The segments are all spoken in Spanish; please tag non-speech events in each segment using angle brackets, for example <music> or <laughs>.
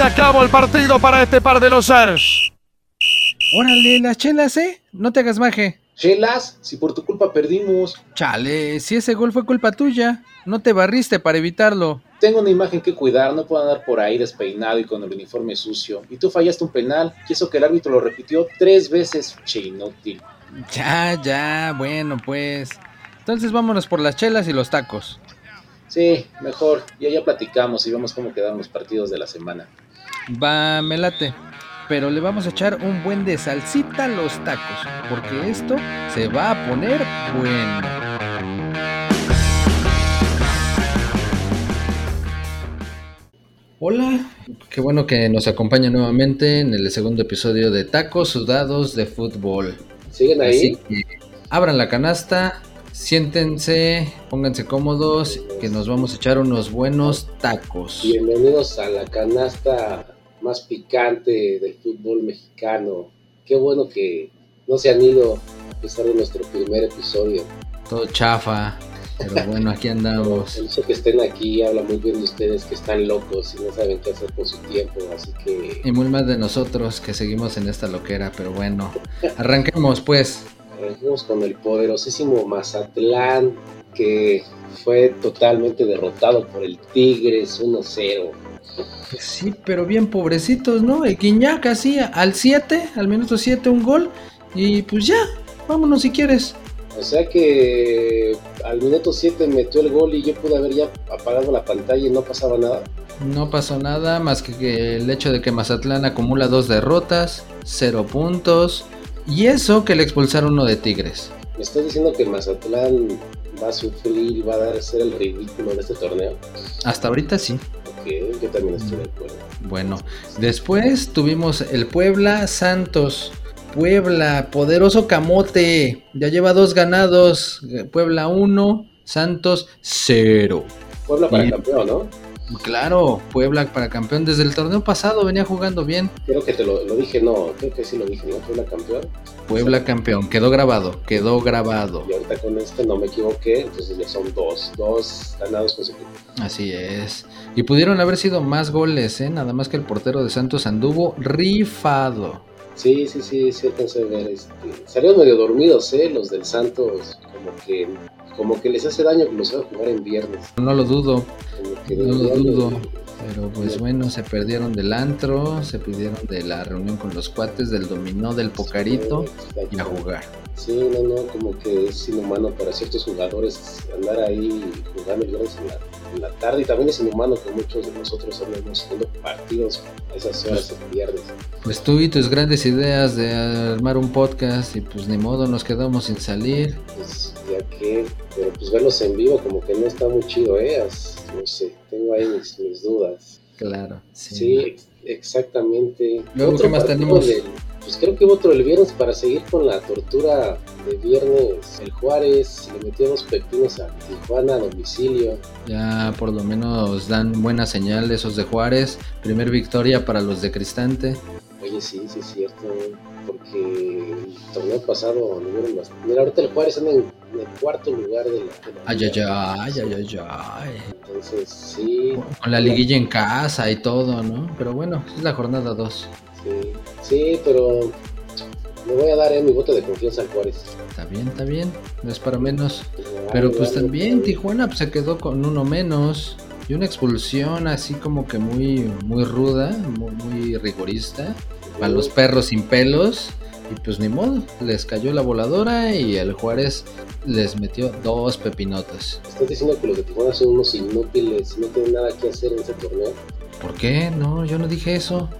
se acabó el partido para este par de losers. Órale, las chelas, ¿eh? No te hagas maje. Chelas, si por tu culpa perdimos. Chale, si ese gol fue culpa tuya, no te barriste para evitarlo. Tengo una imagen que cuidar, no puedo andar por ahí despeinado y con el uniforme sucio. Y tú fallaste un penal, y eso que el árbitro lo repitió tres veces, che inútil. Ya, ya, bueno, pues. Entonces vámonos por las chelas y los tacos. Sí, mejor. Ya ya platicamos y vemos cómo quedan los partidos de la semana. Va, me late. Pero le vamos a echar un buen de salsita a los tacos, porque esto se va a poner bueno. Hola, qué bueno que nos acompaña nuevamente en el segundo episodio de Tacos Sudados de Fútbol. ¿Siguen ahí? Así que abran la canasta, siéntense, pónganse cómodos, que nos vamos a echar unos buenos tacos. Bienvenidos a la canasta más picante del fútbol mexicano. Qué bueno que no se han ido a pesar de nuestro primer episodio. Todo chafa, pero bueno, aquí andamos. El hecho que estén aquí habla muy bien de ustedes que están locos y no saben qué hacer con su tiempo, así que Y muy más de nosotros que seguimos en esta loquera, pero bueno, arranquemos pues. Arranquemos con el poderosísimo Mazatlán que fue totalmente derrotado por el Tigres 1-0. Pues sí, pero bien pobrecitos, ¿no? El Guiñac así al 7, al minuto 7 un gol y pues ya, vámonos si quieres. O sea que al minuto 7 metió el gol y yo pude haber ya apagado la pantalla y no pasaba nada. No pasó nada más que el hecho de que Mazatlán acumula dos derrotas, cero puntos y eso que le expulsaron uno de Tigres. Me estás diciendo que Mazatlán va a sufrir y va a ser el ridículo de este torneo. Hasta ahorita sí. Ok, yo también estoy de acuerdo. Bueno, después tuvimos el Puebla Santos. Puebla, poderoso camote. Ya lleva dos ganados. Puebla 1, Santos 0. Puebla para Bien. campeón, ¿no? Claro, Puebla para campeón. Desde el torneo pasado venía jugando bien. Creo que te lo, lo dije, no, creo que sí lo dije, ¿no? Puebla campeón. Puebla campeón. Quedó grabado, quedó grabado. Y ahorita con este no me equivoqué, entonces ya son dos, dos ganados consecutivos. Así es. Y pudieron haber sido más goles, ¿eh? Nada más que el portero de Santos anduvo rifado. Sí, sí, sí, sí alcancé a ver. Este, salieron medio dormidos, ¿eh? Los del Santos, como que, como que les hace daño que los van a jugar en viernes. No lo dudo. No lo de- dudo. Pero pues bueno, se perdieron del antro, se perdieron de la reunión con los cuates, del dominó, del pocarito y a jugar. Sí, no, no, como que es inhumano para ciertos jugadores andar ahí jugando el viernes en la, en la tarde y también es inhumano que muchos de nosotros andemos haciendo partidos a esas horas el viernes. Pues tú y tus grandes ideas de armar un podcast y pues ni modo nos quedamos sin salir. Pues ya que, pero pues verlos en vivo como que no está muy chido, ¿eh? No sé, tengo ahí mis, mis dudas. Claro, sí. Sí, ex- exactamente. Luego, ¿qué más tenemos? pues creo que hubo otro el viernes para seguir con la tortura de viernes. El Juárez le metió dos pepinos a Tijuana a domicilio. Ya por lo menos dan buena señal esos de Juárez. Primer victoria para los de Cristante. Oye, sí, sí es cierto, porque torneo pasado bastante. Mira, ahorita el Juárez anda en, en el cuarto lugar de la. de la Ay, ay, ay, ay, ay. Entonces, sí, Con la liguilla en casa y todo, ¿no? Pero bueno, es la jornada 2. sí, sí, pero le voy a dar eh, mi voto de confianza al Juárez. Está bien, está bien. No es para menos. Pero a pues también Tijuana pues, se quedó con uno menos. Y una expulsión así como que muy, muy ruda, muy, muy rigorista. Para los perros sin pelos. Y pues ni modo, les cayó la voladora y el Juárez les metió dos pepinotas. Estás diciendo que los de Tijuana son unos inútiles, no tienen nada que hacer en este torneo. ¿Por qué? No, yo no dije eso. <laughs>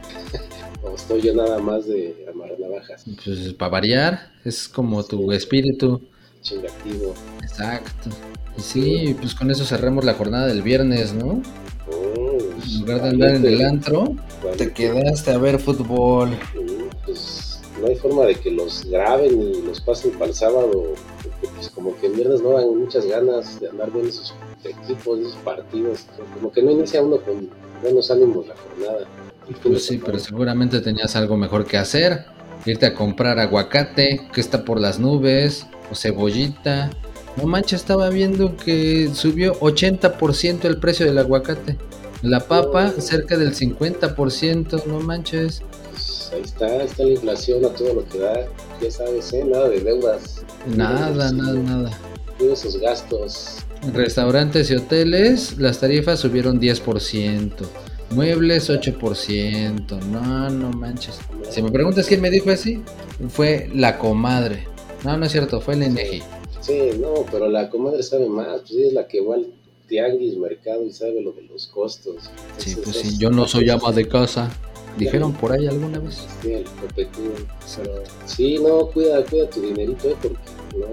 O estoy yo nada más de amarrar navajas, Pues para variar, es como tu espíritu. chingativo. Exacto. Y sí, pues con eso cerramos la jornada del viernes, ¿no? Mm, En lugar de andar en el antro, valiente. te quedaste a ver fútbol. Pues no hay forma de que los graben y los pasen para el sábado. Porque pues como que en viernes no dan muchas ganas de andar viendo esos equipos, esos partidos. Como que no inicia uno con buenos ánimos la jornada. El Pues sí, pero seguramente tenías algo mejor que hacer. Irte a comprar aguacate, que está por las nubes, o cebollita. No manches, estaba viendo que subió 80% el precio del aguacate. La papa cerca del 50%, no manches. Pues ahí está, está la inflación a todo lo que da. Ya sabes, ¿eh? Nada de deudas. Nada, nada, nada. Cuida esos gastos. Restaurantes y hoteles, las tarifas subieron 10%. Muebles 8%. No, no manches. Si me preguntas quién me dijo así, fue la comadre. No, no es cierto, fue el INEGI. Sí, no, pero la comadre sabe más. Pues es la que va al tianguis, mercado y sabe lo de los costos. Sí, pues es- sí, yo no soy ama de casa. Dijeron por ahí alguna vez. Sí, el. Pero sí, no, cuida, cuida tu dinerito, ¿eh? porque no,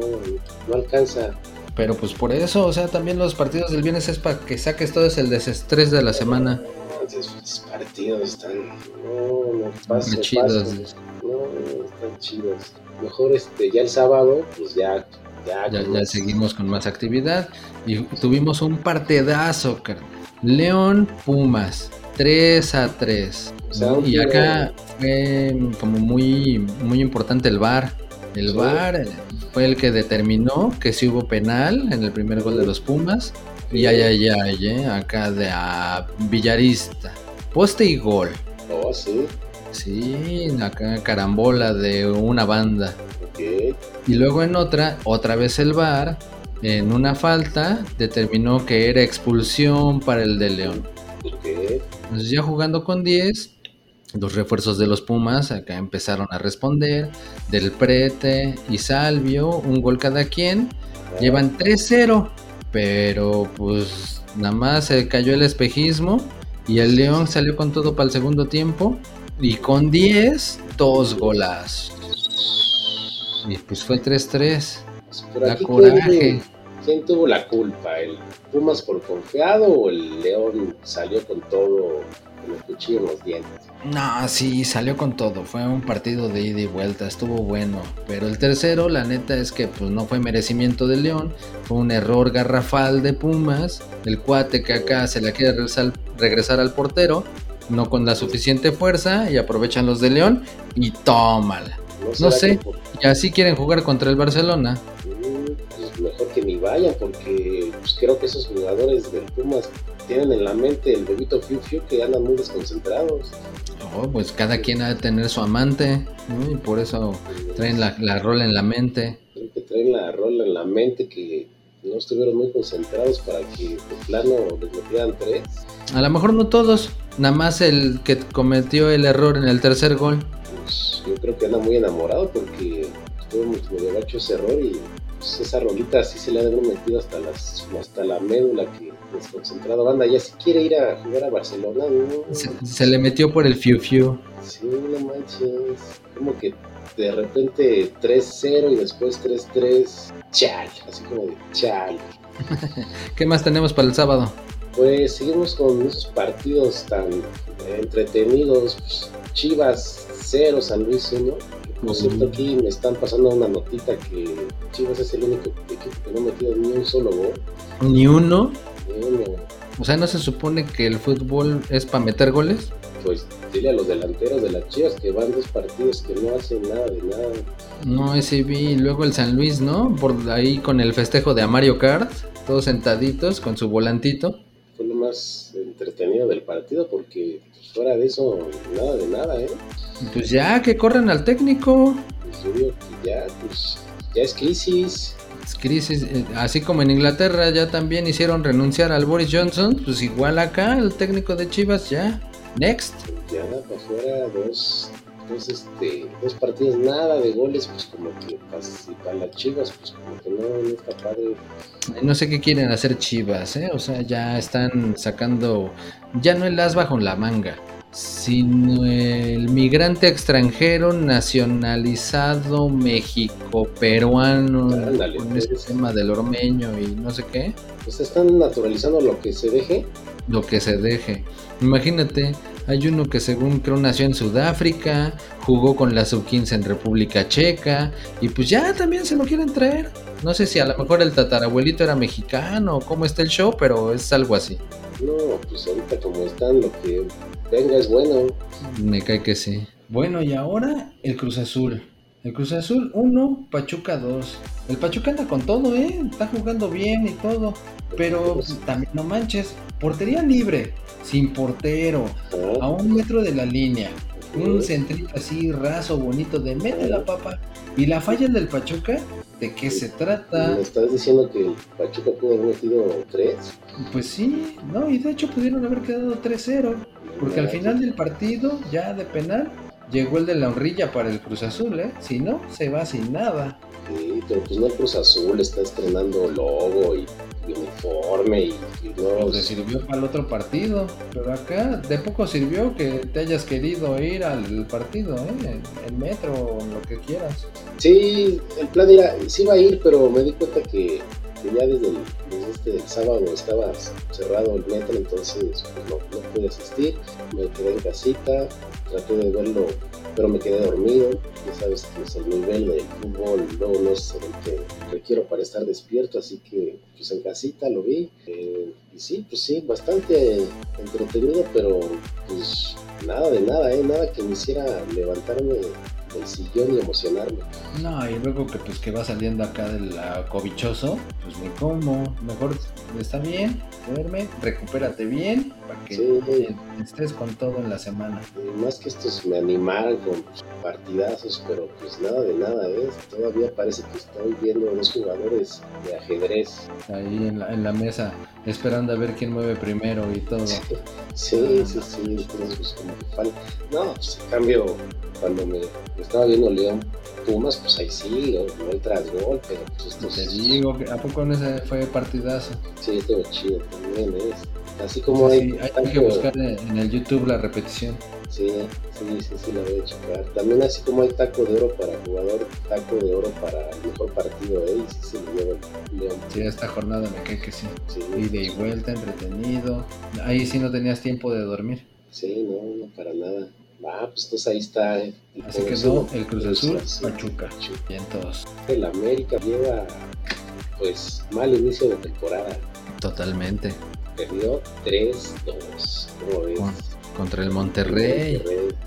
no alcanza. Pero pues por eso, o sea, también los partidos del viernes es para que saques todo ese desestrés de la semana. Esos partidos están. No, no, paso, Muy chidos. paso. No, están chidos. Mejor este, ya el sábado, pues ya. Ya, Ya, seguimos con más actividad. Y tuvimos un partidazo, carnal. León Pumas, 3 a 3. O sea, ¿no? un Y acá fue como muy, muy importante el VAR. El Sí. VAR fue el que determinó que sí hubo penal en el primer gol de los Pumas. Y ay, ay, ay, eh, acá de a Villarista. Poste y gol. Oh, sí. Sí, acá carambola de una banda. Ok. Y luego en otra, otra vez el VAR, en una falta, determinó que era expulsión para el de León. Entonces ya jugando con 10, los refuerzos de los Pumas acá empezaron a responder. Del Prete y Salvio, un gol cada quien. Llevan 3-0, pero pues nada más se cayó el espejismo y el León salió con todo para el segundo tiempo. Y con 10, dos golas. Y pues fue 3-3. Pero Da coraje. ¿quién, quién tuvo la culpa? ¿El Pumas por confiado o el León salió con todo, con el cuchillo en los dientes? No, sí, salió con todo. Fue un partido de ida y vuelta, estuvo bueno. Pero el tercero, la neta es que pues no fue merecimiento de León, fue un error garrafal de Pumas. El cuate que acá se le quiere regresar, regresar al portero, no con la suficiente fuerza, y aprovechan los de León y tómala. No será sé. Y así quieren jugar contra el Barcelona. Porque pues, creo que esos jugadores del Pumas tienen en la mente el bebito Fiu Fiu que andan muy desconcentrados. Oh, pues cada quien ha de tener su amante, ¿no? y por eso traen la, la rola en la mente. Creo que traen la rola en la mente que no estuvieron muy concentrados para que de plano les metieran tres. A lo mejor no todos, nada más el que cometió el error en el tercer gol. Pues, yo creo que anda muy enamorado porque estuvo muy gacho ese error y pues, esa rolita sí se le ha de haber metido hasta, las, hasta la médula que desconcentrado banda ya si quiere ir a jugar a Barcelona, ¿no? Se, se le metió por el fiu fiu. Sí, no manches. Como que de repente 3-0 y después 3-3. Chal, así como de chal. <laughs> ¿Qué más tenemos para el sábado? Pues seguimos con esos partidos tan entretenidos. Chivas 0, San Luis 1. Por cierto, aquí me están pasando una notita que Chivas es el único equipo que no ha metido ni un solo gol. Ni uno. Ni uno. O sea, ¿no se supone que el fútbol es para meter goles? Pues dile a los delanteros de las Chivas que van dos partidos que no hacen nada de nada. No, ese vi. Luego el San Luis, ¿no? Por ahí con el festejo de a Mario Kart. Todos sentaditos con su volantito. Más entretenido del partido porque pues, fuera de eso, nada de nada, ¿eh? Pues ya, que corran al técnico. Pues yo digo que ya, pues, ya es crisis. Es crisis, eh, así como en Inglaterra ya también hicieron renunciar al Boris Johnson, pues igual acá el técnico de Chivas ya. Next. Ya para afuera dos, dos, este, dos partidos, nada de goles, pues como que para las Chivas, pues como que no, no está padre. No sé qué quieren hacer Chivas, ¿eh? O sea, ya están sacando, ya no el as bajo la manga, sino el migrante extranjero nacionalizado México-peruano, Ándale, con ese pues. tema del ormeño y no sé qué, Pues están naturalizando lo que se deje. lo que se deje. Imagínate, hay uno que según creo nació en Sudáfrica, jugó con la sub-15 en República Checa, y pues ya también se lo quieren traer. No sé si a lo mejor el tatarabuelito era mexicano o cómo está el show, pero es algo así. No, pues ahorita como están, lo que venga es bueno. Me cae que sí. Bueno, y ahora el Cruz Azul. El Cruz Azul 1, Pachuca 2. El Pachuca anda con todo, ¿eh? Está jugando bien y todo. Pero también no manches. Portería libre, sin portero, a un metro de la línea. Un centrito así raso, bonito, de mete la papa. Y la falla del Pachuca, ¿de qué se trata? ¿Me estás diciendo que el Pachuca pudo haber metido 3? Pues sí, no, y de hecho pudieron haber quedado 3-0. Porque al final del partido, ya de penal, llegó el de la honrilla para el Cruz Azul, ¿eh? Si no, se va sin nada. Sí, pero pues no el Cruz Azul está estrenando logo y, uniforme y, no... Pues sirvió para el otro partido, pero acá de poco sirvió que te hayas querido ir al partido, ¿eh? El metro o lo que quieras. Sí, el plan era, sí iba a ir, pero me di cuenta que, ya desde el, este sábado estaba cerrado el metro, entonces pues, no, no pude asistir, me quedé en casita, traté de verlo, pero me quedé dormido. Ya sabes que es el nivel del fútbol luego no es el que requiero para estar despierto, así que pues en casita lo vi. Eh, y sí, pues sí, bastante entretenido, pero pues nada de nada, ¿eh? nada que me hiciera levantarme del sillón y emocionarme. No, y luego que pues que va saliendo acá del cobichoso, pues ni cómo, mejor está bien, duerme, recupérate bien, para que estés con todo en la semana. más que estos me animaran con partidazos, pero pues nada de nada, ¿eh? Todavía parece que estoy viendo a dos jugadores de ajedrez. Ahí en la, en la mesa, esperando a ver quién mueve primero y todo. Sí, sí, sí, pues, como que falta. No, pues en cambio, cuando me estaba viendo León Pumas, pues ahí sí, no hay tras gol, pero pues esto Te digo, ¿a poco no ese fue partidazo? Sí, estuvo chido también, ¿eh? Así como hay, hay, que buscar en el YouTube la repetición. Sí, sí, sí, sí, la voy a checar. También así como hay taco de oro para jugador, taco de oro para el mejor partido, ¿eh? Y sí lleva el León. Sí, esta jornada me cae que sí. sí Ida y vuelta, entretenido. Ahí sí no tenías tiempo de dormir. Sí, no, no, para nada. Ah, pues entonces ahí está. El Así quedó el Cruz Azul, Pachuca. Bien todos. El América lleva, pues, mal inicio de temporada. Totalmente. Perdió 3-2. ¿Cómo ves? Contra el Monterrey.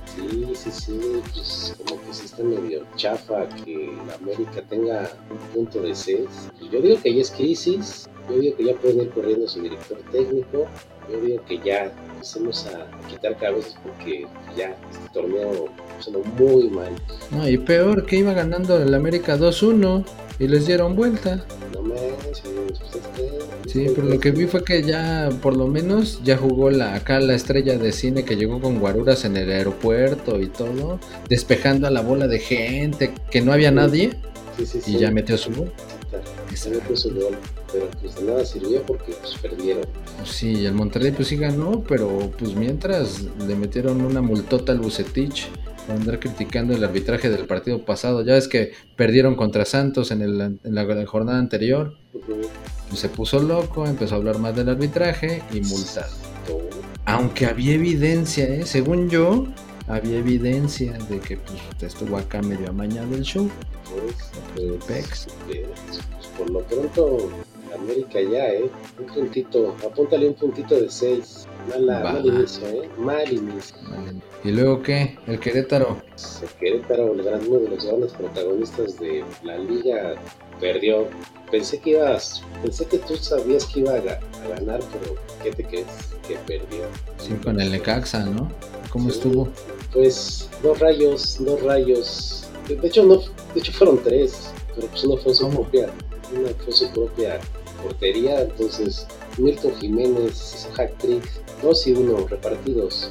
Sí, sí, sí. Pues como que sí está medio chafa que América tenga un punto de. Pues yo digo que ya es crisis. Yo digo que ya pueden ir corriendo su director técnico. Yo digo que ya empecemos a quitar cabezas porque ya este torneo sonó muy mal. No, y peor que iba ganando el América 2-1 y les dieron vuelta. No Sí, pero lo que vi fue que ya, por lo menos, ya jugó la, acá la estrella de cine que llegó con guaruras en el aeropuerto y todo, despejando a la bola de gente, que no había nadie, y ya metió su gol. metió su gol pero pues de nada sirvió porque pues perdieron. Pues sí, el Monterrey pues sí ganó, pero pues mientras le metieron una multota al Bucetich andar criticando el arbitraje del partido pasado. Ya ves que perdieron contra Santos en, el, en la jornada anterior. se puso loco, empezó a hablar más del arbitraje y multado. Aunque había evidencia, ¿eh? según yo, había evidencia de que pues, estuvo acá medio amañado el show. Pues, pues, por lo pronto América ya, ¿eh? Un puntito, apúntale un puntito de 6. mal inicio, ¿eh? Mal inicio. ¿Y luego qué? ¿El Querétaro? El Querétaro, el gran, uno de los grandes protagonistas de la liga, perdió. Pensé que ibas, pensé que tú sabías que iba a, ganar, pero ¿qué te crees? Que perdió. Sí, con el Necaxa, ¿no? ¿Cómo estuvo? Pues dos rayos, dos rayos. De hecho, no, de hecho fueron tres, pero pues uno fue su propia, una fue su propia portería, entonces Milton Jiménez hack trick, dos y uno repartidos.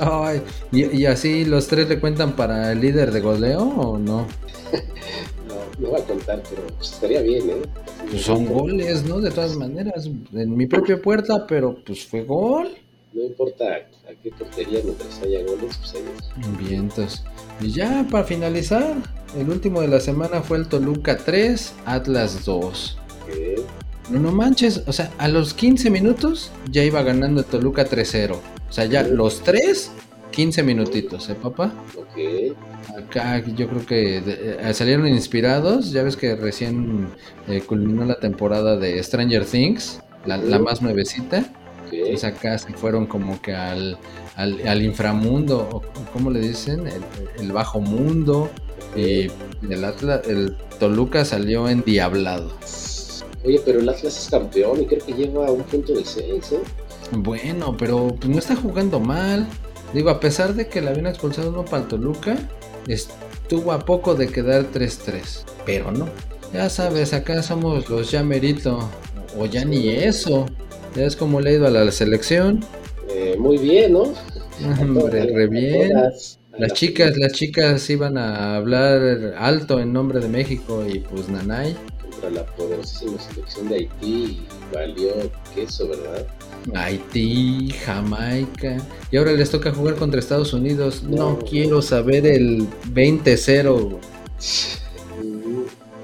Ay, ¿y, así los tres le cuentan para el líder de goleo o no? <laughs> no, no va a contar, pero pues, estaría bien, ¿eh? Pues son goles, ¿no? De todas maneras, en mi propia puerta, pero pues fue gol. No importa a qué portería mientras haya goles, pues ahí es. Vientos. Y ya para finalizar, el último de la semana fue el Toluca 3, Atlas 2. No, manches, o sea, a los 15 minutos ya iba ganando Toluca 3-0. O sea, ya los 3, 15 minutitos, ¿eh, papá? Ok. Acá yo creo que eh, salieron inspirados. Ya ves que recién eh, culminó la temporada de Stranger Things, la, más nuevecita. Entonces acá se fueron como que al, al, inframundo, o ¿cómo le dicen? El, bajo mundo. Y el Atlas, el Toluca salió endiablado. Oye, pero el Atlas es campeón y creo que lleva un punto de seis, ¿eh? Bueno, pero pues no está jugando mal. Digo, a pesar de que le habían expulsado uno para Toluca, estuvo a poco de quedar 3-3. Pero no. Ya sabes, acá somos los ya merito. O ya ni eso. Ya es como le he ido a la selección. Eh, muy bien, ¿no? <laughs> Hombre, re bien. Las chicas, las chicas iban a hablar alto en nombre de México y pues Nanay. Contra la poderosísima selección de Haití valió queso, ¿verdad? Haití, Jamaica. Y ahora les toca jugar contra Estados Unidos. No, quiero saber el 20-0.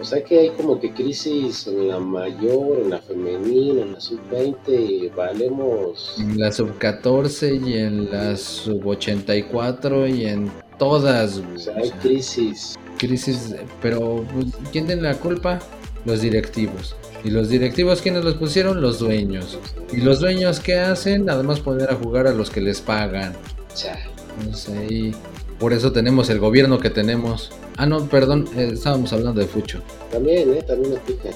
O sea que hay como que crisis en la mayor, en la femenina, en la sub-20, valemos. En la sub-14 y en la sub-84 y en todas. O sea, hay crisis. Crisis, pero pues, ¿quién tiene la culpa? Los directivos. ¿Y los directivos quiénes los pusieron? Los dueños. ¿Y los dueños qué hacen? Nada más poner a jugar a los que les pagan. No sé, por eso tenemos el gobierno que tenemos. Ah, no, perdón, eh, estábamos hablando de Fucho. También, ¿eh? También aplica.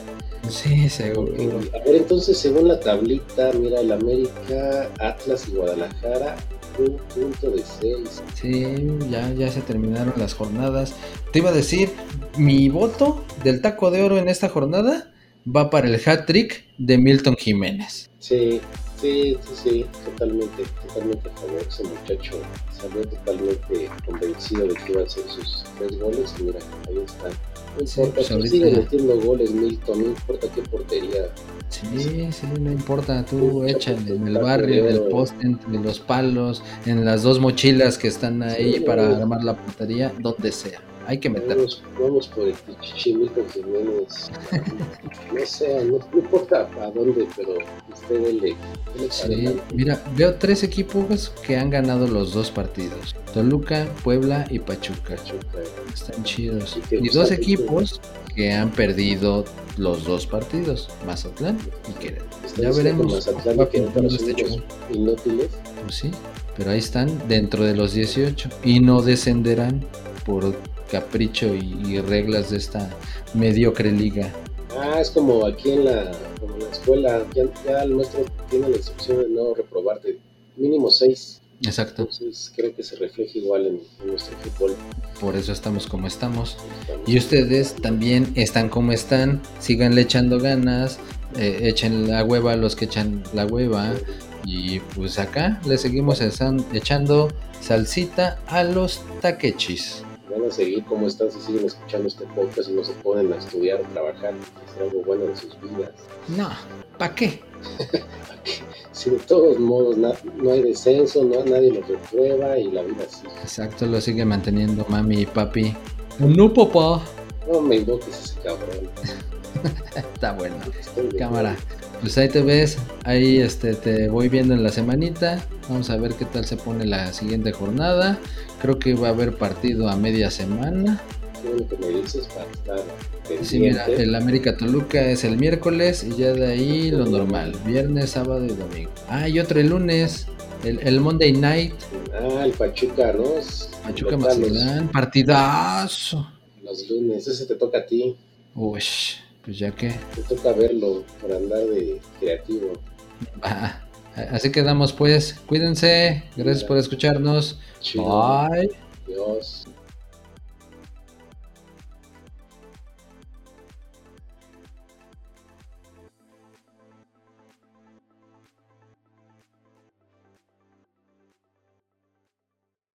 Sí, seguro. A ver, entonces, según la tablita, mira, el América, Atlas y Guadalajara, un punto de seis. Sí, ya, ya se terminaron las jornadas. Te iba a decir, mi voto del taco de oro en esta jornada va para el hat trick de Milton Jiménez. Sí, Sí, sí, sí, totalmente, totalmente a favor. Ese muchacho salió totalmente convencido de que iba a hacer sus tres goles y mira, ahí está. Pues sigue metiendo goles Milton, no importa qué portería. Sí, sí, no importa, tú échale en el barrio, en el poste, entre los palos, en las dos mochilas que están ahí para armar la portería, donde sea hay que meterlos. Vamos, por el Pichichimito Jiménez. <laughs> no sé, no, importa a dónde, pero usted le. Sí, mira, veo tres equipos que han ganado los dos partidos: Toluca, Puebla y Pachuca. Están chidos. Y dos equipos que han perdido los dos partidos: Mazatlán y Querétaro. Ya veremos. Mazatlán este inútiles. Pues sí, pero ahí están dentro de los 18 y no descenderán por capricho y, reglas de esta mediocre liga. Ah, es como aquí en la, la escuela, ya, el maestro tiene la instrucción de no reprobarte, mínimo seis. Exacto. Entonces creo que se refleja igual en, nuestro fútbol. Por eso estamos como estamos. Y ustedes también están como están, síganle echando ganas, eh, echen la hueva a los que echan la hueva. Y pues acá le seguimos echando salsita a los taquechis van a seguir como están si siguen escuchando este podcast y no se ponen a estudiar trabajar, hacer algo bueno en sus vidas. No, ¿para qué? <laughs> si de todos modos no hay descenso, no, nadie lo reprueba y la vida sigue. Exacto, lo sigue manteniendo mami y papi. No, papá. No me invoques ese cabrón. <laughs> Está bueno. Cámara. Pues ahí te ves, ahí este te voy viendo en la semanita. Vamos a ver qué tal se pone la siguiente jornada. Creo que va a haber partido a media semana. Sí, mira, el América Toluca es el miércoles y ya de ahí lo normal, viernes, sábado y domingo. Ah, y otro el lunes, el, Monday Night. Ah, el Pachuca, ¿no? Pachuca Mazatlán, partidazo. Los lunes, ese te toca a ti. Uy, pues ya que. Te toca verlo para andar de creativo. Ah, así quedamos pues. Cuídense. Gracias por escucharnos. Bye. Dios.